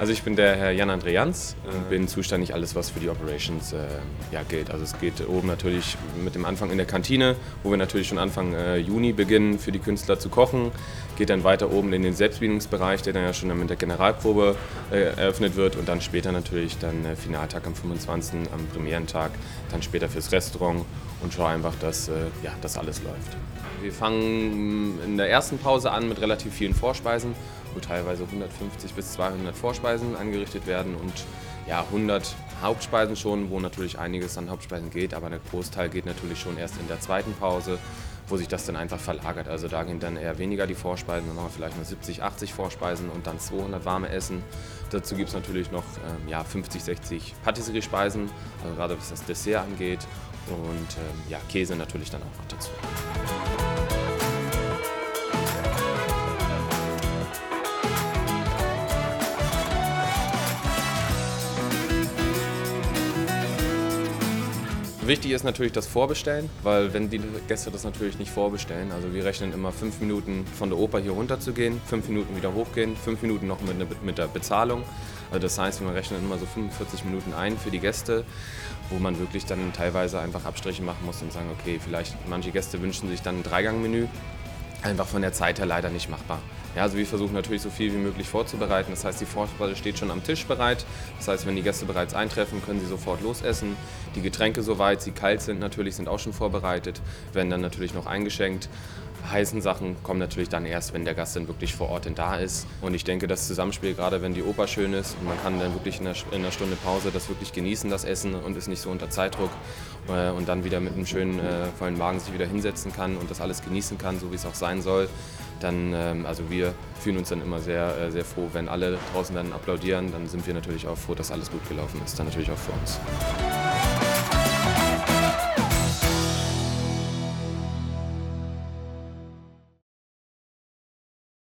Also ich bin der Herr Jan Andreans und bin zuständig alles, was für die Operations äh, ja, gilt. Also es geht oben natürlich mit dem Anfang in der Kantine, wo wir natürlich schon Anfang äh, Juni beginnen, für die Künstler zu kochen. Geht dann weiter oben in den Selbstbedienungsbereich, der dann ja schon mit der Generalprobe äh, eröffnet wird und dann später natürlich dann äh, Finaltag am 25. am Premierentag, dann später fürs Restaurant und schaue einfach, dass äh, ja, das alles läuft. Wir fangen in der ersten Pause an mit relativ vielen Vorspeisen, wo teilweise 150 bis 200 Vorspeisen angerichtet werden und ja, 100 Hauptspeisen schon, wo natürlich einiges an Hauptspeisen geht, aber der Großteil geht natürlich schon erst in der zweiten Pause, wo sich das dann einfach verlagert. Also da gehen dann eher weniger die Vorspeisen, dann haben wir vielleicht nur 70, 80 Vorspeisen und dann 200 warme Essen. Dazu gibt es natürlich noch ähm, ja, 50, 60 Patisserie-Speisen, also gerade was das Dessert angeht und ähm, ja, Käse natürlich dann auch noch dazu. Wichtig ist natürlich das Vorbestellen, weil wenn die Gäste das natürlich nicht vorbestellen, also wir rechnen immer fünf Minuten von der Oper hier runter zu gehen, fünf Minuten wieder hochgehen, fünf Minuten noch mit, mit der Bezahlung. Also das heißt, wir rechnen immer so 45 Minuten ein für die Gäste, wo man wirklich dann teilweise einfach Abstriche machen muss und sagen, okay, vielleicht manche Gäste wünschen sich dann ein Dreigangmenü, einfach von der Zeit her leider nicht machbar. Ja, also wir versuchen natürlich so viel wie möglich vorzubereiten. Das heißt, die Vorspeise steht schon am Tisch bereit. Das heißt, wenn die Gäste bereits eintreffen, können sie sofort losessen. Die Getränke, soweit sie kalt sind, natürlich sind auch schon vorbereitet, werden dann natürlich noch eingeschenkt. Heißen Sachen kommen natürlich dann erst, wenn der Gast dann wirklich vor Ort denn da ist. Und ich denke, das Zusammenspiel, gerade wenn die Oper schön ist und man kann dann wirklich in einer, in einer Stunde Pause das wirklich genießen, das Essen und ist nicht so unter Zeitdruck äh, und dann wieder mit einem schönen äh, vollen Magen sich wieder hinsetzen kann und das alles genießen kann, so wie es auch sein soll, dann, ähm, also wir fühlen uns dann immer sehr, äh, sehr froh, wenn alle draußen dann applaudieren, dann sind wir natürlich auch froh, dass alles gut gelaufen ist, dann natürlich auch für uns.